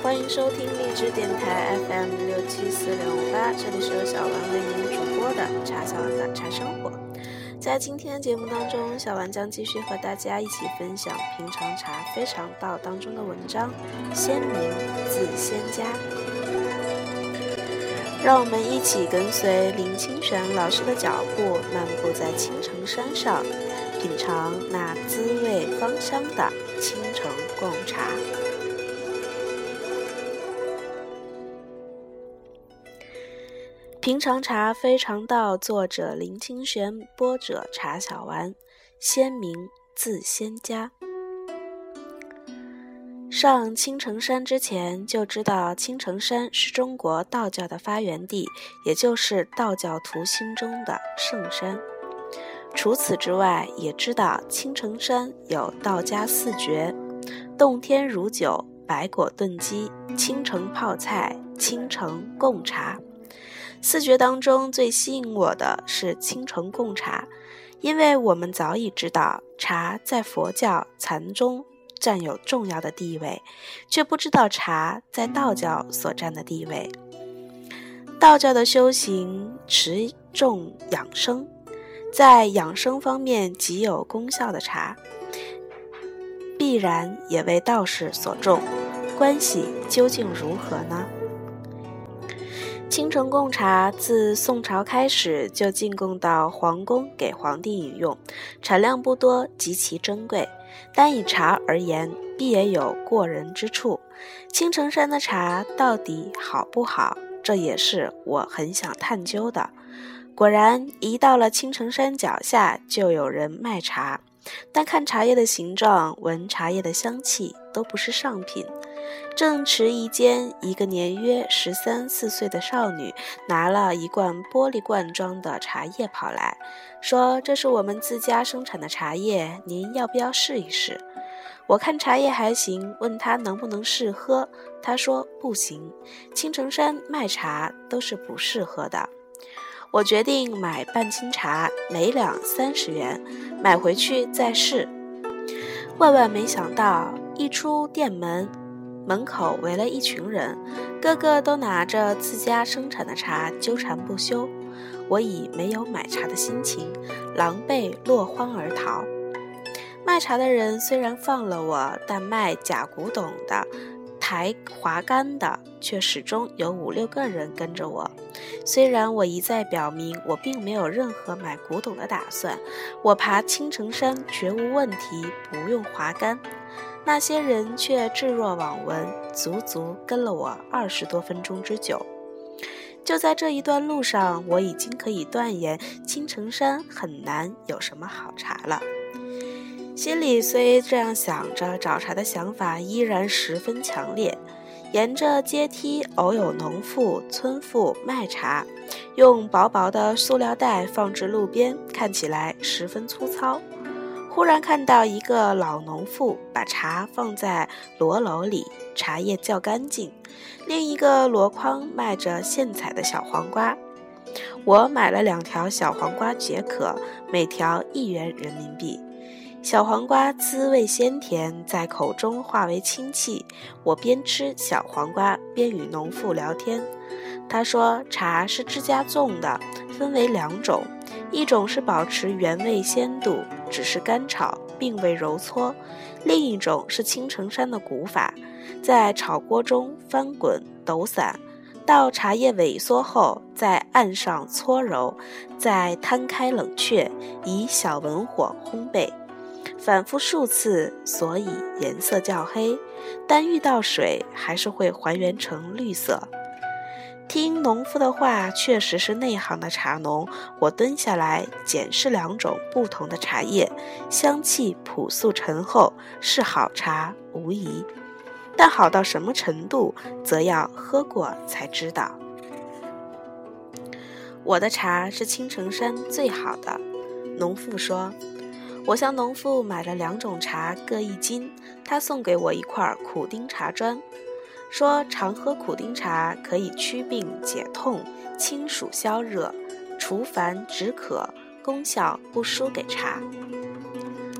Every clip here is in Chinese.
欢迎收听荔枝电台 FM 六七四六五八，这里是由小丸为您主播的茶小丸的茶生活。在今天的节目当中，小丸将继续和大家一起分享《平常茶非常道》当中的文章《先民自先家》。让我们一起跟随林清玄老师的脚步，漫步在青城山上，品尝那滋味芳香的青城贡茶。平常茶非常道，作者林清玄，播者茶小丸。先民自先家。上青城山之前，就知道青城山是中国道教的发源地，也就是道教徒心中的圣山。除此之外，也知道青城山有道家四绝：洞天如酒、白果炖鸡、青城泡菜、青城贡茶。四绝当中最吸引我的是青城贡茶，因为我们早已知道茶在佛教禅宗占有重要的地位，却不知道茶在道教所占的地位。道教的修行持重养生，在养生方面极有功效的茶，必然也为道士所重。关系究竟如何呢？青城贡茶自宋朝开始就进贡到皇宫给皇帝饮用，产量不多，极其珍贵。单以茶而言，必也有过人之处。青城山的茶到底好不好？这也是我很想探究的。果然，一到了青城山脚下，就有人卖茶。但看茶叶的形状，闻茶叶的香气，都不是上品。正迟疑间，一个年约十三四岁的少女拿了一罐玻璃罐装的茶叶跑来，说：“这是我们自家生产的茶叶，您要不要试一试？”我看茶叶还行，问他能不能试喝，他说不行，青城山卖茶都是不适合的。我决定买半斤茶，每两三十元，买回去再试。万万没想到，一出店门。门口围了一群人，个个都拿着自家生产的茶纠缠不休。我以没有买茶的心情，狼狈落荒而逃。卖茶的人虽然放了我，但卖假古董的、抬滑竿的，却始终有五六个人跟着我。虽然我一再表明我并没有任何买古董的打算，我爬青城山绝无问题，不用滑竿。那些人却置若罔闻，足足跟了我二十多分钟之久。就在这一段路上，我已经可以断言青城山很难有什么好茶了。心里虽这样想着，找茶的想法依然十分强烈。沿着阶梯，偶有农妇、村妇卖茶，用薄薄的塑料袋放置路边，看起来十分粗糙。忽然看到一个老农妇把茶放在箩篓里，茶叶较干净。另一个箩筐卖着现采的小黄瓜，我买了两条小黄瓜解渴，每条一元人民币。小黄瓜滋味鲜甜，在口中化为清气。我边吃小黄瓜边与农妇聊天，他说茶是自家种的，分为两种。一种是保持原味鲜度，只是干炒，并未揉搓；另一种是青城山的古法，在炒锅中翻滚抖散，到茶叶萎缩后，在岸上搓揉，再摊开冷却，以小文火烘焙，反复数次，所以颜色较黑，但遇到水还是会还原成绿色。听农夫的话，确实是内行的茶农。我蹲下来检视两种不同的茶叶，香气朴素醇厚，是好茶无疑。但好到什么程度，则要喝过才知道。我的茶是青城山最好的，农妇说。我向农妇买了两种茶，各一斤。他送给我一块苦丁茶砖。说常喝苦丁茶可以祛病解痛、清暑消热、除烦止渴，功效不输给茶。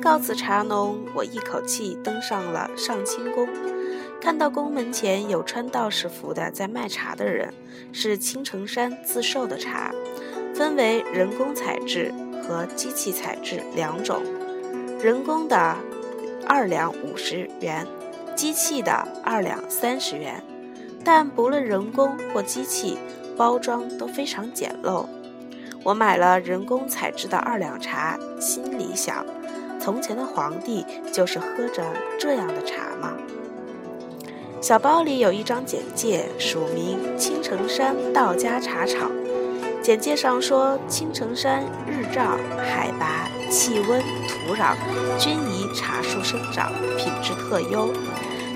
告辞茶农，我一口气登上了上清宫。看到宫门前有穿道士服的在卖茶的人，是青城山自售的茶，分为人工采制和机器采制两种。人工的二两五十元，机器的二两三十元。但不论人工或机器，包装都非常简陋。我买了人工采制的二两茶，心里想：从前的皇帝就是喝着这样的茶吗？小包里有一张简介，署名青城山道家茶厂。简介上说，青城山日照、海拔、气温、土壤均宜茶树生长，品质特优。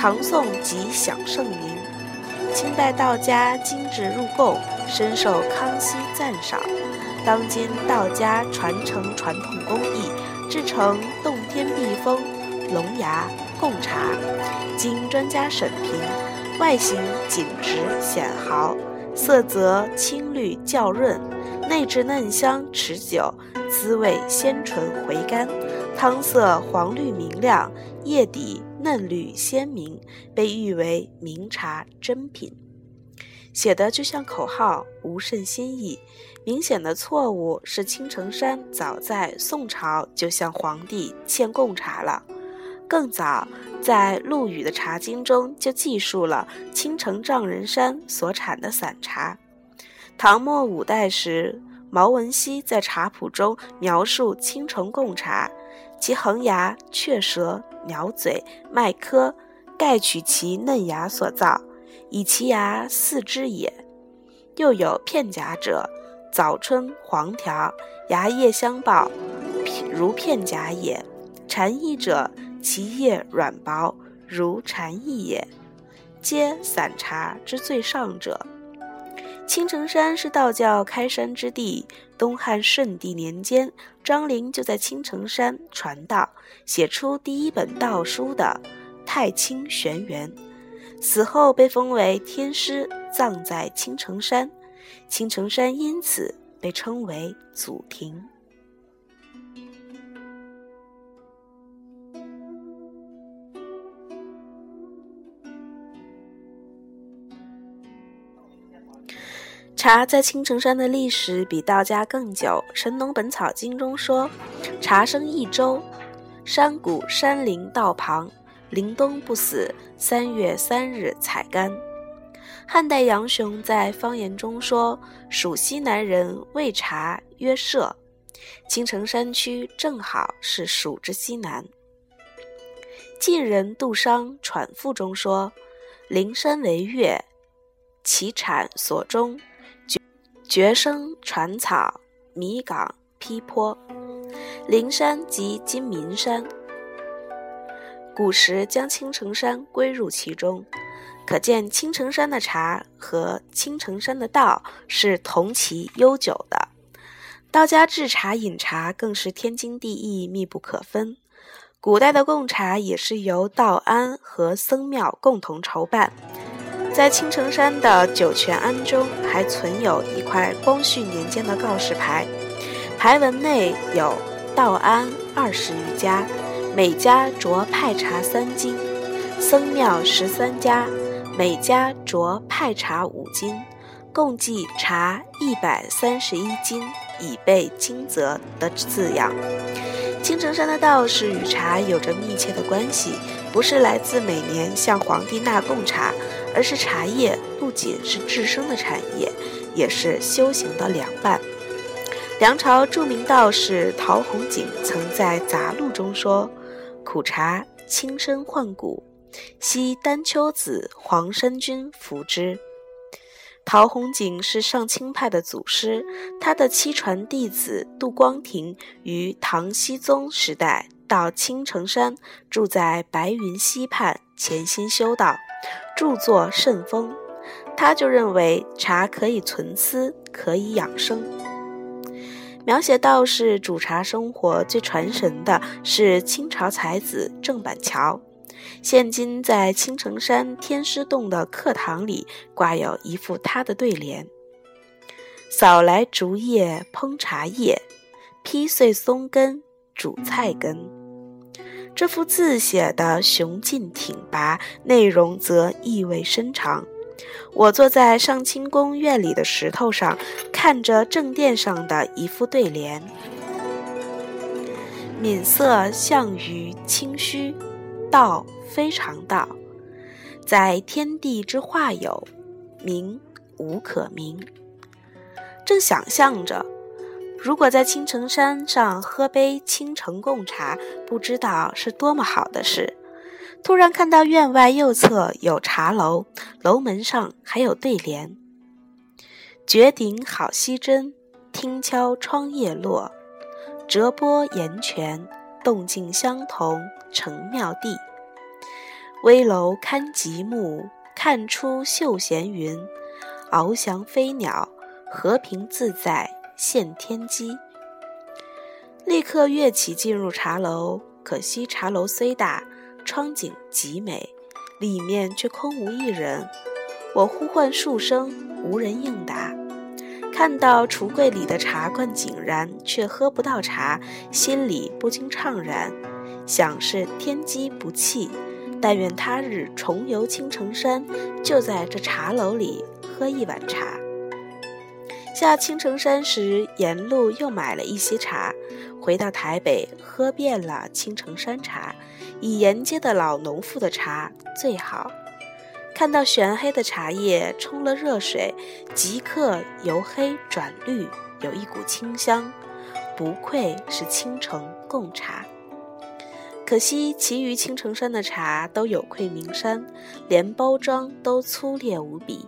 唐宋即享盛名，清代道家精致入贡，深受康熙赞赏。当今道家传承传统工艺，制成洞天碧峰、龙牙贡茶，经专家审评，外形紧直显毫，色泽青绿较润，内质嫩香持久，滋味鲜醇回甘，汤色黄绿明亮，叶底嫩绿鲜明，被誉为名茶珍品。写的就像口号，无甚新意。明显的错误是，青城山早在宋朝就向皇帝献贡茶了，更早在陆羽的茶经中就记述了青城丈人山所产的散茶。唐末五代时，毛文熙在茶谱中描述青城贡茶，其横芽雀舌，鸟嘴，麦科，盖取其嫩芽所造，以其芽似之也。又有片荚者。早春黄条，芽叶相抱，如片荚也；蝉翼者，其叶软薄，如蝉翼也。皆散茶之最上者。青城山是道教开山之地。东汉顺帝年间，张陵就在青城山传道，写出第一本道书的《太清玄元》。死后被封为天师，葬在青城山。青城山因此被称为祖庭。茶在青城山的历史比道家更久，《神农本草经》中说：“茶生一周，山谷山林道旁，林冬不死，三月三日采干。”汉代杨雄在方言中说：“蜀西南人谓茶曰歙，青城山区正好是蜀之西南。”晋人杜商喘赋中说：“灵山为岳，其产所终，绝生传草，米岗披坡。灵山即今岷山，古时将青城山归入其中。”可见青城山的茶和青城山的道是同其悠久的，道家制茶饮茶更是天经地义、密不可分。古代的贡茶也是由道庵和僧庙共同筹办。在青城山的酒泉庵中，还存有一块光绪年间的告示牌，牌文内有道庵二十余家，每家着派茶三斤，僧庙十三家。每家着派茶五斤，共计茶一百三十一斤，以备金泽的字样。青城山的道士与茶有着密切的关系，不是来自每年向皇帝纳贡茶，而是茶叶不仅是制生的产业，也是修行的良伴。梁朝著名道士陶弘景曾在杂录中说：“苦茶轻身换骨。”昔丹丘子黄山君服之。陶弘景是上清派的祖师，他的七传弟子杜光庭于唐僖宗时代到青城山，住在白云溪畔，潜心修道，著作甚丰。他就认为茶可以存思，可以养生。描写道士煮茶生活最传神的是清朝才子郑板桥。现今在青城山天师洞的课堂里挂有一副他的对联：“扫来竹叶烹茶叶，劈碎松根煮菜根。”这幅字写的雄劲挺拔，内容则意味深长。我坐在上清宫院里的石头上，看着正殿上的一副对联：“敏色象于清虚，道非常道，在天地之化有，名无可名。”正想象着，如果在青城山上喝杯青城贡茶，不知道是多么好的事。突然看到院外右侧有茶楼，楼门上还有对联：“绝顶好溪针，听敲窗叶落。折波岩泉，动静相同成妙地。危楼看极目，看出秀闲云。翱翔飞鸟，和平自在现天机。”立刻跃起进入茶楼，可惜茶楼虽大。窗景极美，里面却空无一人。我呼唤数声，无人应答。看到橱柜里的茶罐井然，却喝不到茶，心里不禁怅然，想是天机不弃。但愿他日重游青城山，就在这茶楼里喝一碗茶。下青城山时，沿路又买了一些茶。回到台北，喝遍了青城山茶，以沿街的老农妇的茶最好。看到玄黑的茶叶冲了热水，即刻由黑转绿，有一股清香，不愧是青城贡茶。可惜其余青城山的茶都有愧名山，连包装都粗劣无比。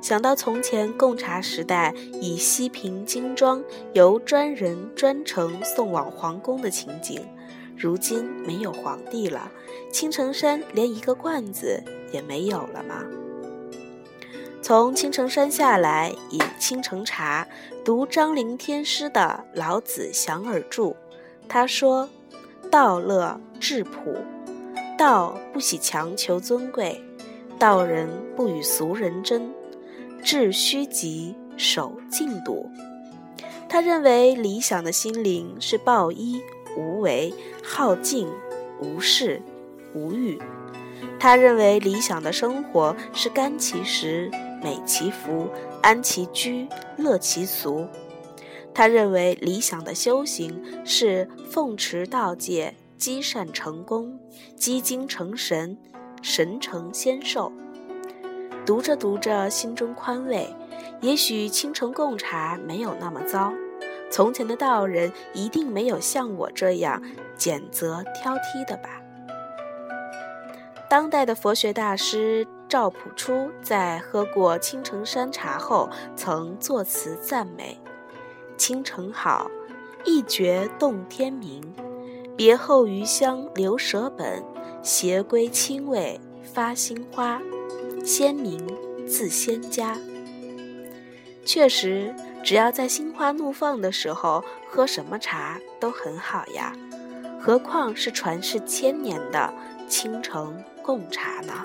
想到从前贡茶时代，以锡瓶精装，由专人专程送往皇宫的情景，如今没有皇帝了，青城山连一个罐子也没有了吗？从青城山下来，饮青城茶，读张陵天师的《老子详尔注》，他说：“道乐质朴，道不喜强求尊贵，道人不与俗人争。”致虚极，守静笃。他认为理想的心灵是抱一无为、好静无事、无欲。他认为理想的生活是甘其食、美其服、安其居、乐其俗。他认为理想的修行是奉持道戒、积善成功、积精成神、神成仙寿。读着读着，心中宽慰。也许青城贡茶没有那么糟，从前的道人一定没有像我这样拣择挑剔的吧。当代的佛学大师赵朴初在喝过青城山茶后，曾作词赞美：“青城好，一绝动天明。别后余香留舍本，携归清味发新花。”先民自仙家，确实，只要在心花怒放的时候，喝什么茶都很好呀，何况是传世千年的青城贡茶呢？